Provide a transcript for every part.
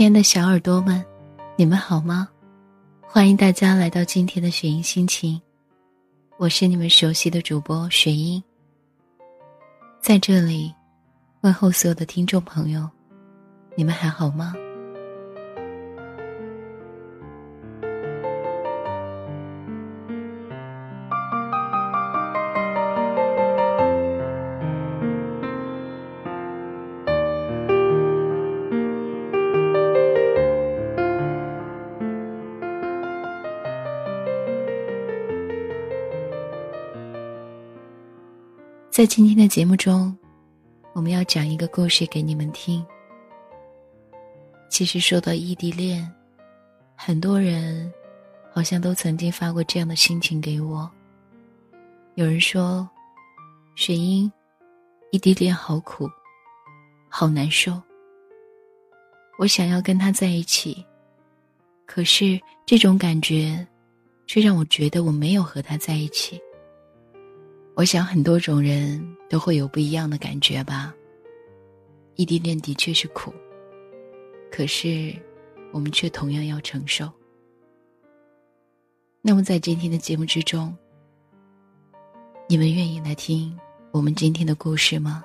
亲爱的小耳朵们，你们好吗？欢迎大家来到今天的雪音心情，我是你们熟悉的主播雪音。在这里，问候所有的听众朋友，你们还好吗？在今天的节目中，我们要讲一个故事给你们听。其实说到异地恋，很多人好像都曾经发过这样的心情给我。有人说：“雪英，异地恋好苦，好难受。我想要跟他在一起，可是这种感觉，却让我觉得我没有和他在一起。”我想很多种人都会有不一样的感觉吧。异地恋的确是苦，可是我们却同样要承受。那么在今天的节目之中，你们愿意来听我们今天的故事吗？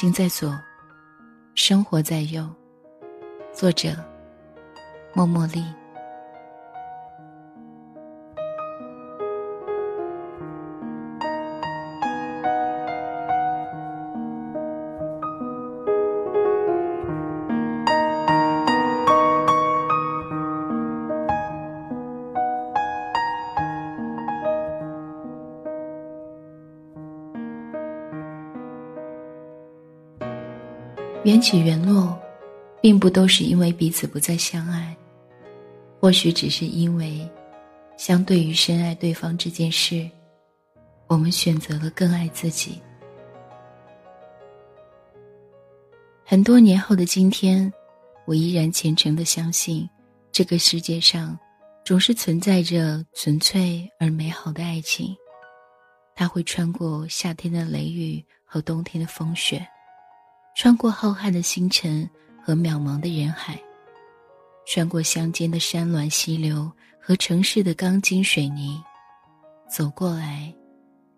心在左，生活在右。作者：默默丽。缘起缘落，并不都是因为彼此不再相爱，或许只是因为，相对于深爱对方这件事，我们选择了更爱自己。很多年后的今天，我依然虔诚的相信，这个世界上，总是存在着纯粹而美好的爱情，它会穿过夏天的雷雨和冬天的风雪。穿过浩瀚的星辰和渺茫的人海，穿过乡间的山峦溪流和城市的钢筋水泥，走过来，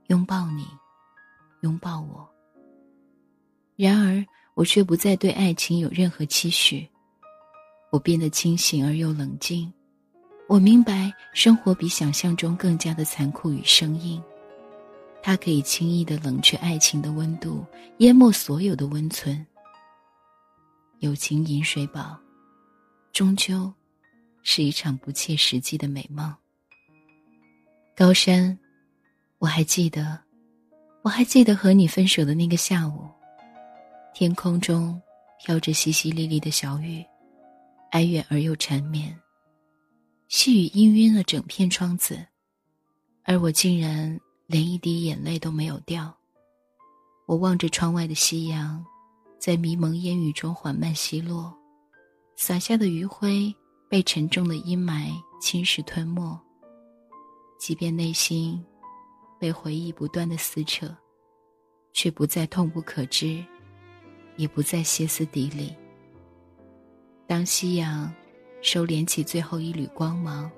拥抱你，拥抱我。然而，我却不再对爱情有任何期许。我变得清醒而又冷静，我明白生活比想象中更加的残酷与生硬。它可以轻易的冷却爱情的温度，淹没所有的温存。友情饮水饱，终究是一场不切实际的美梦。高山，我还记得，我还记得和你分手的那个下午，天空中飘着淅淅沥沥的小雨，哀怨而又缠绵，细雨氤氲了整片窗子，而我竟然。连一滴眼泪都没有掉。我望着窗外的夕阳，在迷蒙烟雨中缓慢西落，洒下的余晖被沉重的阴霾侵蚀吞没。即便内心被回忆不断的撕扯，却不再痛不可支，也不再歇斯底里。当夕阳收敛起最后一缕光芒，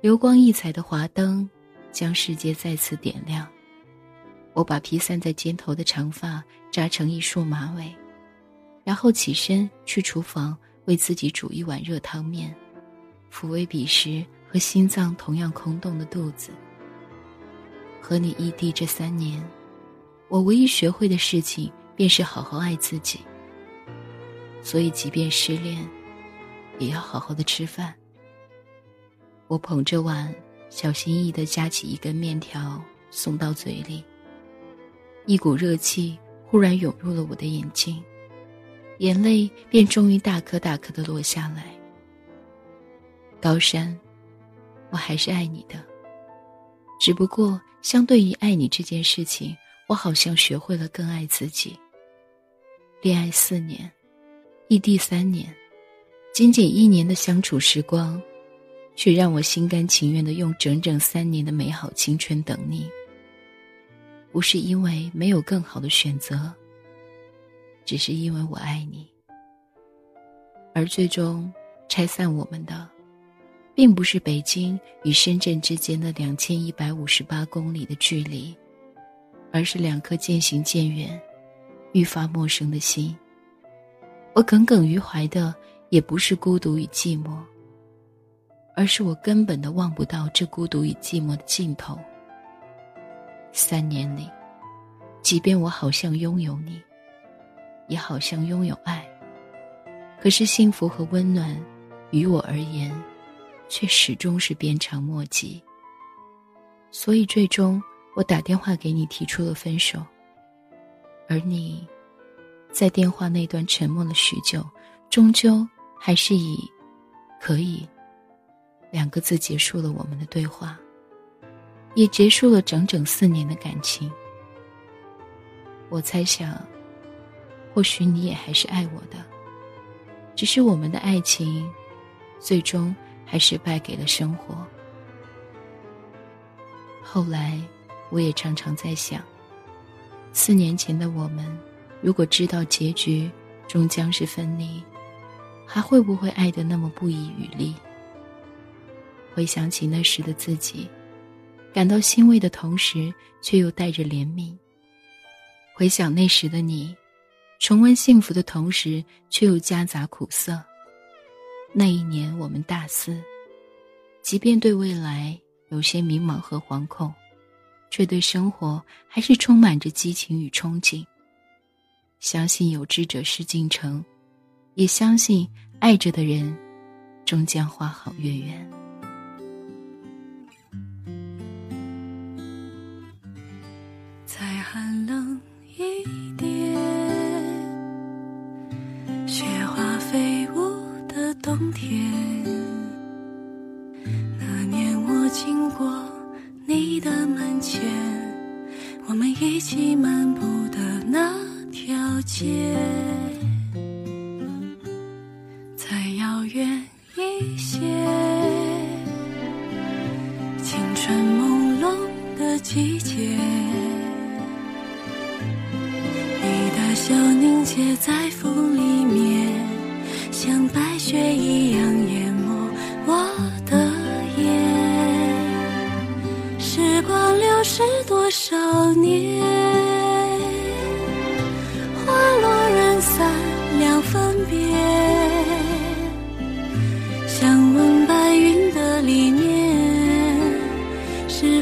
流光溢彩的华灯。将世界再次点亮。我把披散在肩头的长发扎成一束马尾，然后起身去厨房为自己煮一碗热汤面，抚慰彼时和心脏同样空洞的肚子。和你异地这三年，我唯一学会的事情便是好好爱自己。所以，即便失恋，也要好好的吃饭。我捧着碗。小心翼翼地夹起一根面条送到嘴里。一股热气忽然涌入了我的眼睛，眼泪便终于大颗大颗地落下来。高山，我还是爱你的，只不过相对于爱你这件事情，我好像学会了更爱自己。恋爱四年，异地三年，仅仅一年的相处时光。却让我心甘情愿的用整整三年的美好青春等你。不是因为没有更好的选择，只是因为我爱你。而最终拆散我们的，并不是北京与深圳之间的两千一百五十八公里的距离，而是两颗渐行渐远、愈发陌生的心。我耿耿于怀的，也不是孤独与寂寞。而是我根本的望不到这孤独与寂寞的尽头。三年里，即便我好像拥有你，也好像拥有爱，可是幸福和温暖，于我而言，却始终是鞭长莫及。所以最终，我打电话给你提出了分手，而你，在电话那端沉默了许久，终究还是以“可以”。两个字结束了我们的对话，也结束了整整四年的感情。我猜想，或许你也还是爱我的，只是我们的爱情，最终还是败给了生活。后来，我也常常在想，四年前的我们，如果知道结局终将是分离，还会不会爱得那么不遗余力？回想起那时的自己，感到欣慰的同时，却又带着怜悯。回想那时的你，重温幸福的同时，却又夹杂苦涩。那一年我们大四，即便对未来有些迷茫和惶恐，却对生活还是充满着激情与憧憬。相信有志者事竟成，也相信爱着的人，终将花好月圆。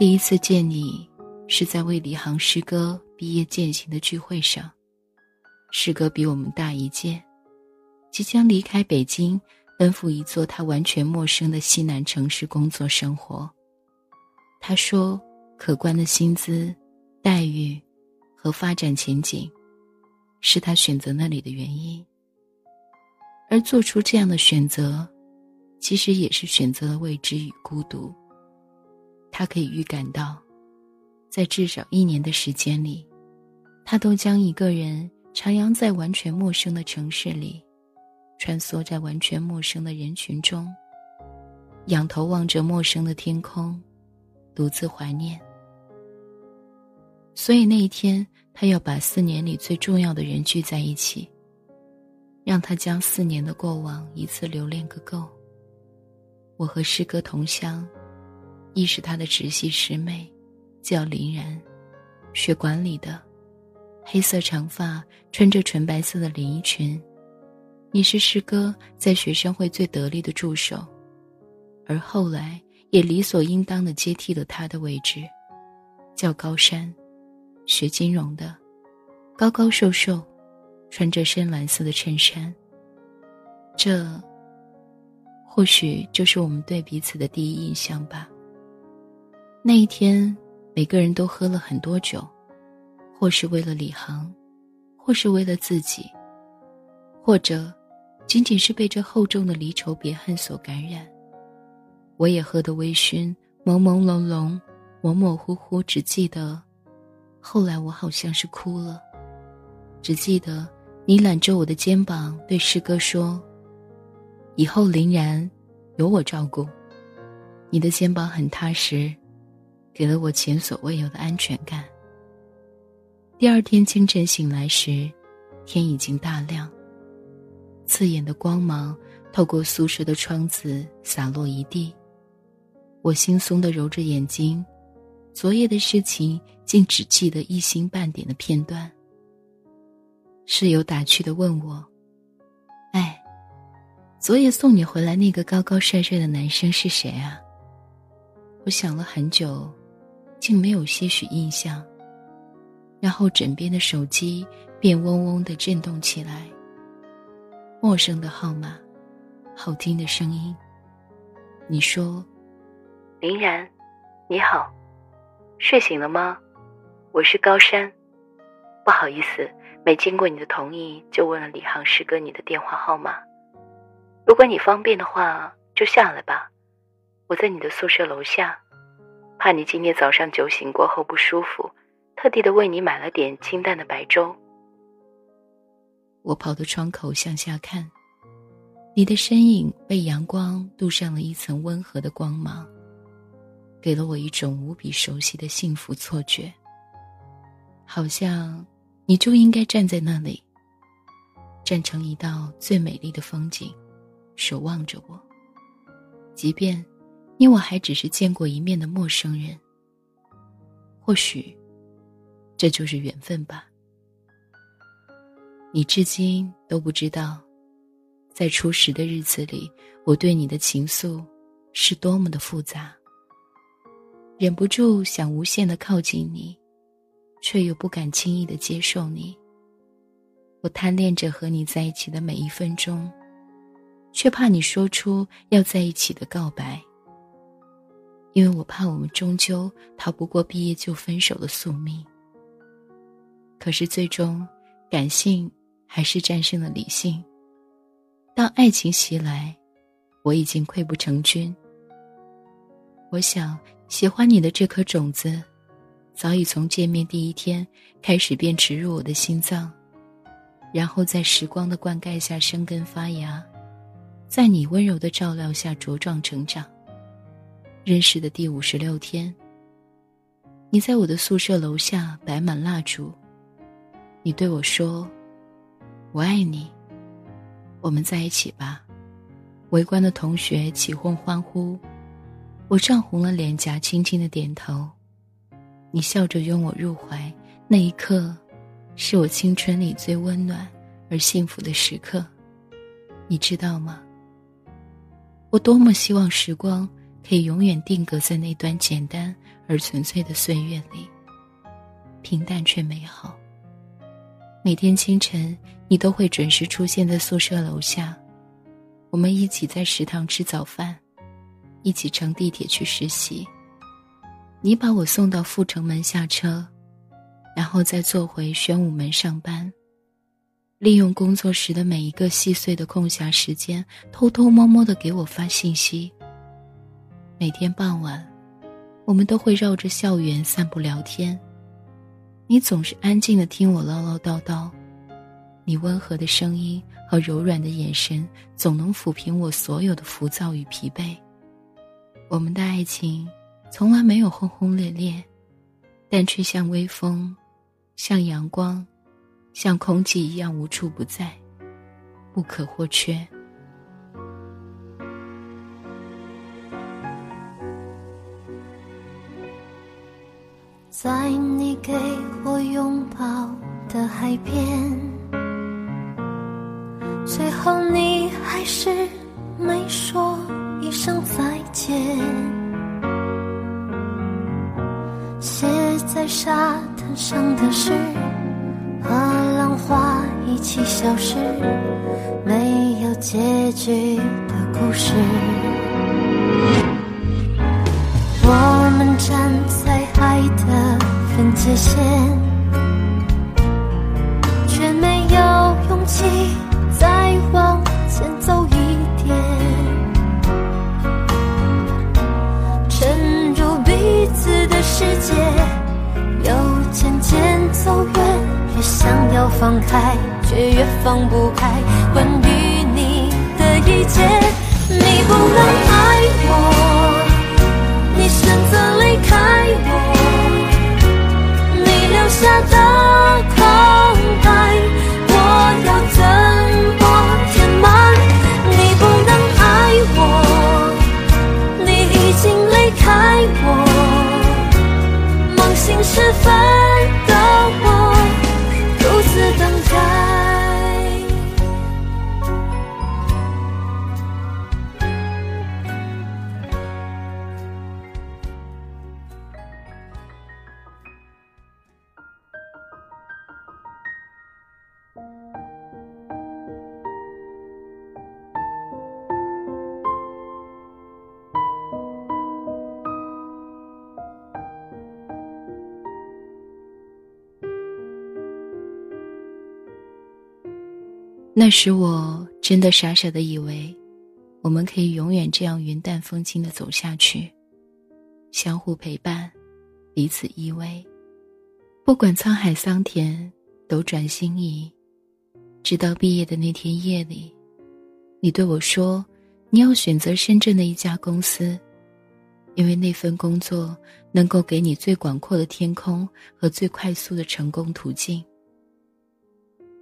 第一次见你，是在为李航师哥毕业践行的聚会上。师哥比我们大一届，即将离开北京，奔赴一座他完全陌生的西南城市工作生活。他说：“可观的薪资，待遇和发展前景，是他选择那里的原因。而做出这样的选择，其实也是选择了未知与孤独。他可以预感到，在至少一年的时间里，他都将一个人徜徉在完全陌生的城市里，穿梭在完全陌生的人群中，仰头望着陌生的天空，独自怀念。所以那一天，他要把四年里最重要的人聚在一起。让他将四年的过往一次留恋个够。我和师哥同乡，亦是他的直系师妹，叫林然，学管理的，黑色长发，穿着纯白色的连衣裙。你是师哥在学生会最得力的助手，而后来也理所应当的接替了他的位置，叫高山，学金融的，高高瘦瘦。穿着深蓝色的衬衫。这，或许就是我们对彼此的第一印象吧。那一天，每个人都喝了很多酒，或是为了李航，或是为了自己，或者，仅仅是被这厚重的离愁别恨所感染。我也喝得微醺，朦朦胧胧，模模糊糊，只记得，后来我好像是哭了，只记得。你揽着我的肩膀，对师哥说：“以后林然，有我照顾。”你的肩膀很踏实，给了我前所未有的安全感。第二天清晨醒来时，天已经大亮。刺眼的光芒透过宿舍的窗子洒落一地。我惺忪的揉着眼睛，昨夜的事情竟只记得一星半点的片段。室友打趣的问我：“哎，昨夜送你回来那个高高帅帅的男生是谁啊？”我想了很久，竟没有些许印象。然后枕边的手机便嗡嗡的震动起来。陌生的号码，好听的声音。你说：“林然，你好，睡醒了吗？我是高山，不好意思。”没经过你的同意就问了李航师哥你的电话号码，如果你方便的话就下来吧，我在你的宿舍楼下，怕你今天早上酒醒过后不舒服，特地的为你买了点清淡的白粥。我跑到窗口向下看，你的身影被阳光镀上了一层温和的光芒，给了我一种无比熟悉的幸福错觉，好像。你就应该站在那里，站成一道最美丽的风景，守望着我。即便你我还只是见过一面的陌生人，或许这就是缘分吧。你至今都不知道，在初识的日子里，我对你的情愫是多么的复杂。忍不住想无限的靠近你。却又不敢轻易的接受你。我贪恋着和你在一起的每一分钟，却怕你说出要在一起的告白。因为我怕我们终究逃不过毕业就分手的宿命。可是最终，感性还是战胜了理性。当爱情袭来，我已经溃不成军。我想喜欢你的这颗种子。早已从见面第一天开始便植入我的心脏，然后在时光的灌溉下生根发芽，在你温柔的照料下茁壮成长。认识的第五十六天，你在我的宿舍楼下摆满蜡烛，你对我说：“我爱你，我们在一起吧。”围观的同学起哄欢呼，我涨红了脸颊，轻轻的点头。你笑着拥我入怀，那一刻，是我青春里最温暖而幸福的时刻，你知道吗？我多么希望时光可以永远定格在那段简单而纯粹的岁月里，平淡却美好。每天清晨，你都会准时出现在宿舍楼下，我们一起在食堂吃早饭，一起乘地铁去实习。你把我送到阜成门下车，然后再坐回宣武门上班。利用工作时的每一个细碎的空暇时间，偷偷摸摸的给我发信息。每天傍晚，我们都会绕着校园散步聊天。你总是安静的听我唠唠叨叨，你温和的声音和柔软的眼神，总能抚平我所有的浮躁与疲惫。我们的爱情从来没有轰轰烈烈，但却像微风，像阳光。像空气一样无处不在，不可或缺。在你给我拥抱的海边，最后你还是没说一声再见。写在沙滩上的诗。和浪花一起消失，没有结局的故事。我们站在爱的分界线，却没有勇气再往前走一点。沉入彼此的世界，又渐渐走远。越想要放开，却越放不开。关于你的一切，你不能爱我，你选择离开我，下的空白，我要怎么填满？你不能爱我，你已经离开我，梦醒时分。那时我真的傻傻的以为，我们可以永远这样云淡风轻的走下去，相互陪伴，彼此依偎，不管沧海桑田，斗转星移。直到毕业的那天夜里，你对我说，你要选择深圳的一家公司，因为那份工作能够给你最广阔的天空和最快速的成功途径。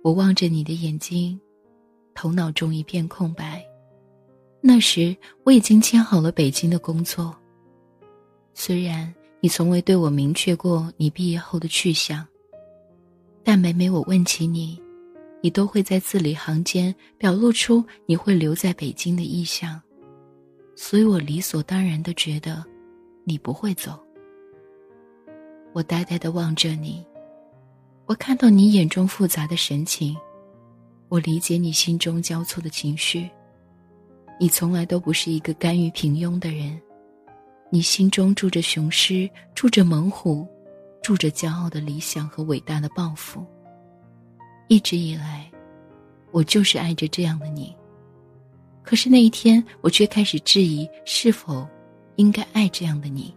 我望着你的眼睛。头脑中一片空白。那时我已经签好了北京的工作。虽然你从未对我明确过你毕业后的去向，但每每我问起你，你都会在字里行间表露出你会留在北京的意向，所以我理所当然的觉得，你不会走。我呆呆的望着你，我看到你眼中复杂的神情。我理解你心中交错的情绪。你从来都不是一个甘于平庸的人，你心中住着雄狮，住着猛虎，住着骄傲的理想和伟大的抱负。一直以来，我就是爱着这样的你。可是那一天，我却开始质疑是否应该爱这样的你。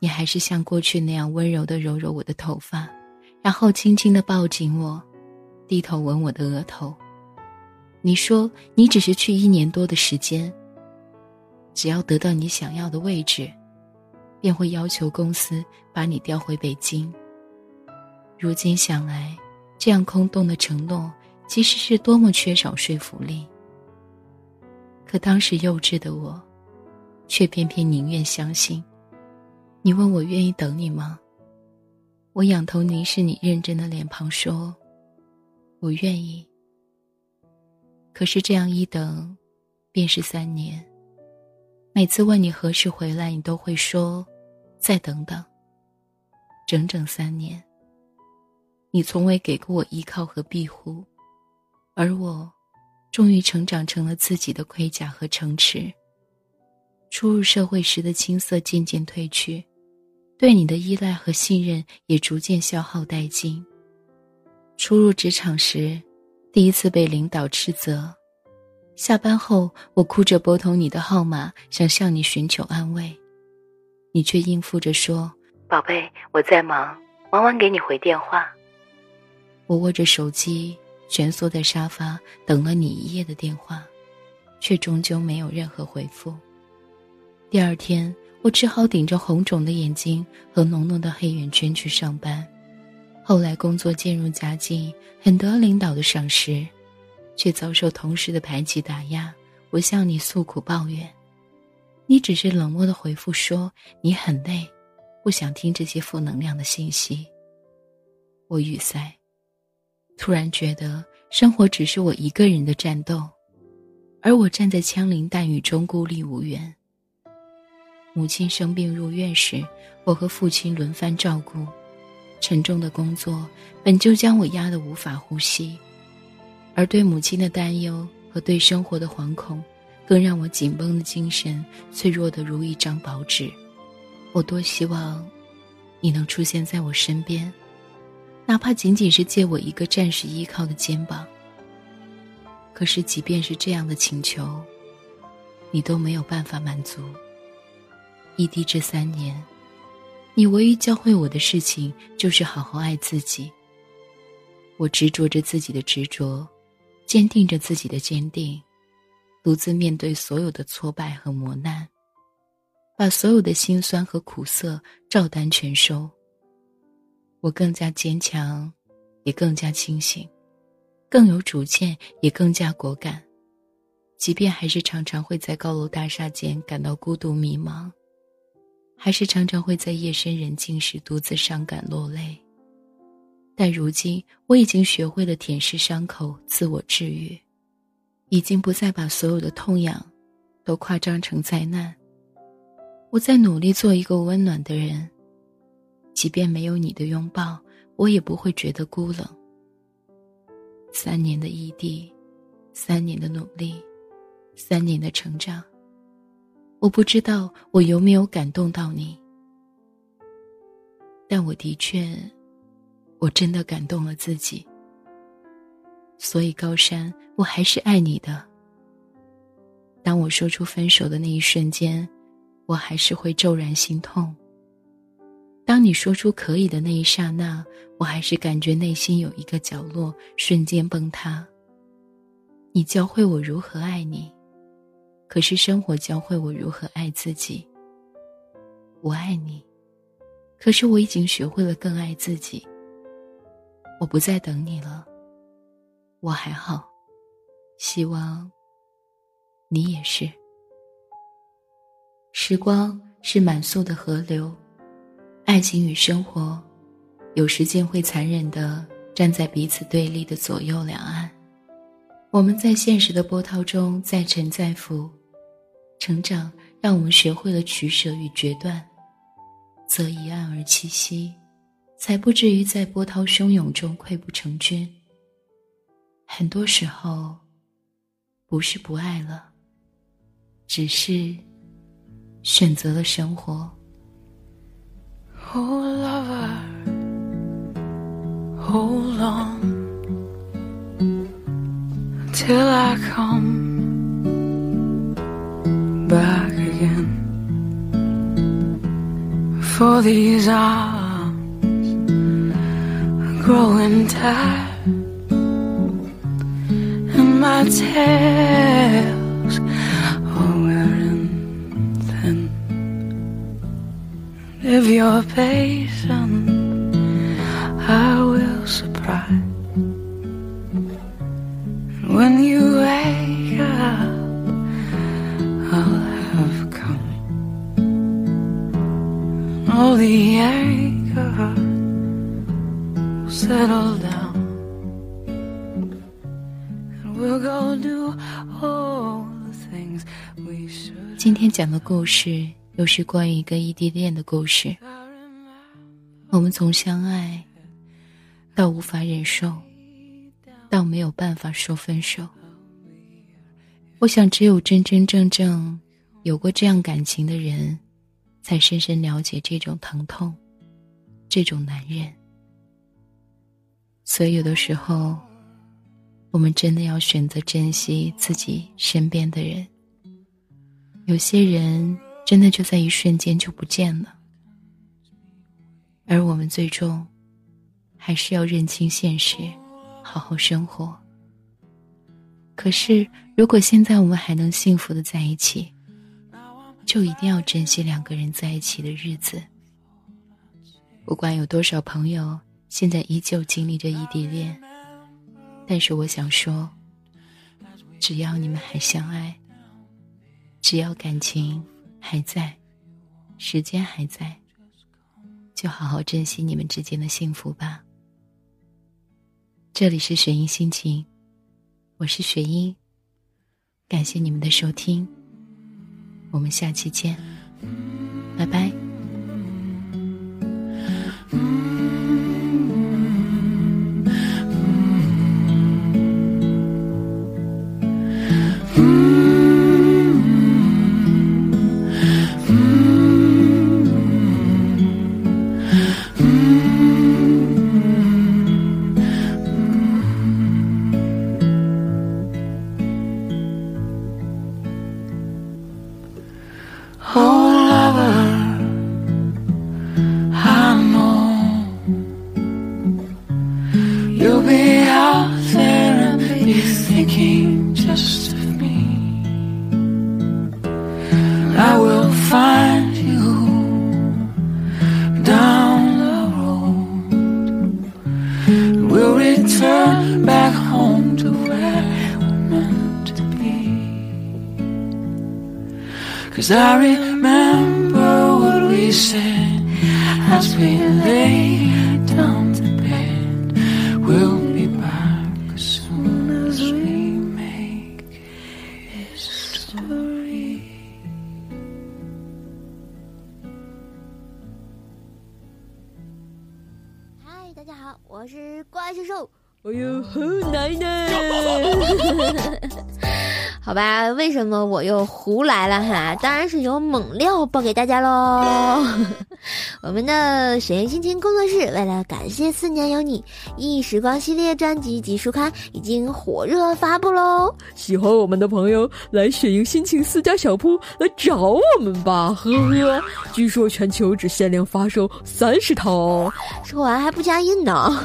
你还是像过去那样温柔的揉揉我的头发，然后轻轻的抱紧我。低头吻我的额头。你说你只是去一年多的时间，只要得到你想要的位置，便会要求公司把你调回北京。如今想来，这样空洞的承诺，其实是多么缺少说服力。可当时幼稚的我，却偏偏宁愿相信。你问我愿意等你吗？我仰头凝视你认真的脸庞，说。我愿意。可是这样一等，便是三年。每次问你何时回来，你都会说：“再等等。”整整三年。你从未给过我依靠和庇护，而我，终于成长成了自己的盔甲和城池。初入社会时的青涩渐渐褪去，对你的依赖和信任也逐渐消耗殆尽。初入职场时，第一次被领导斥责，下班后我哭着拨通你的号码，想向你寻求安慰，你却应付着说：“宝贝，我在忙，忙完给你回电话。”我握着手机，蜷缩在沙发，等了你一夜的电话，却终究没有任何回复。第二天。我只好顶着红肿的眼睛和浓浓的黑眼圈去上班。后来工作渐入佳境，很得领导的赏识，却遭受同事的排挤打压。我向你诉苦抱怨，你只是冷漠的回复说你很累，不想听这些负能量的信息。我语塞，突然觉得生活只是我一个人的战斗，而我站在枪林弹雨中孤立无援。母亲生病入院时，我和父亲轮番照顾，沉重的工作本就将我压得无法呼吸，而对母亲的担忧和对生活的惶恐，更让我紧绷的精神脆弱的如一张薄纸。我多希望，你能出现在我身边，哪怕仅仅是借我一个暂时依靠的肩膀。可是，即便是这样的请求，你都没有办法满足。异地这三年，你唯一教会我的事情就是好好爱自己。我执着着自己的执着，坚定着自己的坚定，独自面对所有的挫败和磨难，把所有的辛酸和苦涩照单全收。我更加坚强，也更加清醒，更有主见，也更加果敢。即便还是常常会在高楼大厦间感到孤独迷茫。还是常常会在夜深人静时独自伤感落泪。但如今我已经学会了舔舐伤口，自我治愈，已经不再把所有的痛痒都夸张成灾难。我在努力做一个温暖的人，即便没有你的拥抱，我也不会觉得孤冷。三年的异地，三年的努力，三年的成长。我不知道我有没有感动到你，但我的确，我真的感动了自己。所以高山，我还是爱你的。当我说出分手的那一瞬间，我还是会骤然心痛。当你说出可以的那一刹那，我还是感觉内心有一个角落瞬间崩塌。你教会我如何爱你。可是生活教会我如何爱自己。我爱你，可是我已经学会了更爱自己。我不再等你了，我还好，希望你也是。时光是满速的河流，爱情与生活，有时间会残忍的站在彼此对立的左右两岸。我们在现实的波涛中再沉再浮，成长让我们学会了取舍与决断，择一岸而栖息，才不至于在波涛汹涌中溃不成军。很多时候，不是不爱了，只是选择了生活。till I come back again. For these arms growing tired, and my tails are wearing thin. If you're patient, 今天讲的故事又是关于一个异地恋的故事。我们从相爱到无法忍受。到没有办法说分手。我想，只有真真正正有过这样感情的人，才深深了解这种疼痛，这种难忍。所以有的时候，我们真的要选择珍惜自己身边的人。有些人真的就在一瞬间就不见了，而我们最终还是要认清现实，好好生活。可是，如果现在我们还能幸福的在一起，就一定要珍惜两个人在一起的日子。不管有多少朋友现在依旧经历着异地恋，但是我想说，只要你们还相爱，只要感情还在，时间还在，就好好珍惜你们之间的幸福吧。这里是雪音心情，我是雪音，感谢你们的收听。我们下期见，拜拜。哦。Cause I remember what we said as we lay down to bed. We'll be back as soon as we make history. Hi，，大家好，我是怪兽兽。哎呦，好奶奶！好吧，为什么我又胡来了哈？当然是有猛料报给大家喽！我们的雪原心情工作室为了感谢《四年有你》忆时光系列专辑及书刊已经火热发布喽！喜欢我们的朋友来雪莹心情私家小铺来找我们吧，呵呵！据说全球只限量发售三十套哦，说完还不加印呢！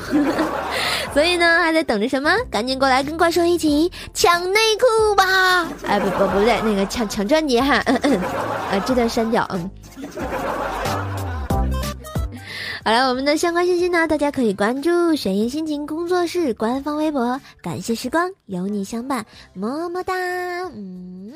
所以呢，还在等着什么？赶紧过来跟怪兽一起抢内裤吧！哎，不不不对，那个抢抢专辑哈，啊，这段删掉，嗯。好了，我们的相关信息呢，大家可以关注“雪音心情工作室”官方微博。感谢时光，有你相伴，么么哒，嗯。